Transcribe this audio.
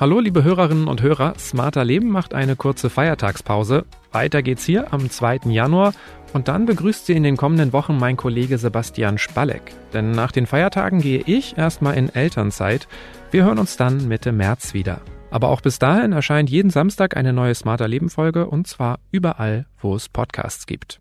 Hallo liebe Hörerinnen und Hörer, Smarter Leben macht eine kurze Feiertagspause. Weiter geht's hier am 2. Januar und dann begrüßt Sie in den kommenden Wochen mein Kollege Sebastian Spalleck. Denn nach den Feiertagen gehe ich erstmal in Elternzeit. Wir hören uns dann Mitte März wieder. Aber auch bis dahin erscheint jeden Samstag eine neue Smarter Leben Folge und zwar überall, wo es Podcasts gibt.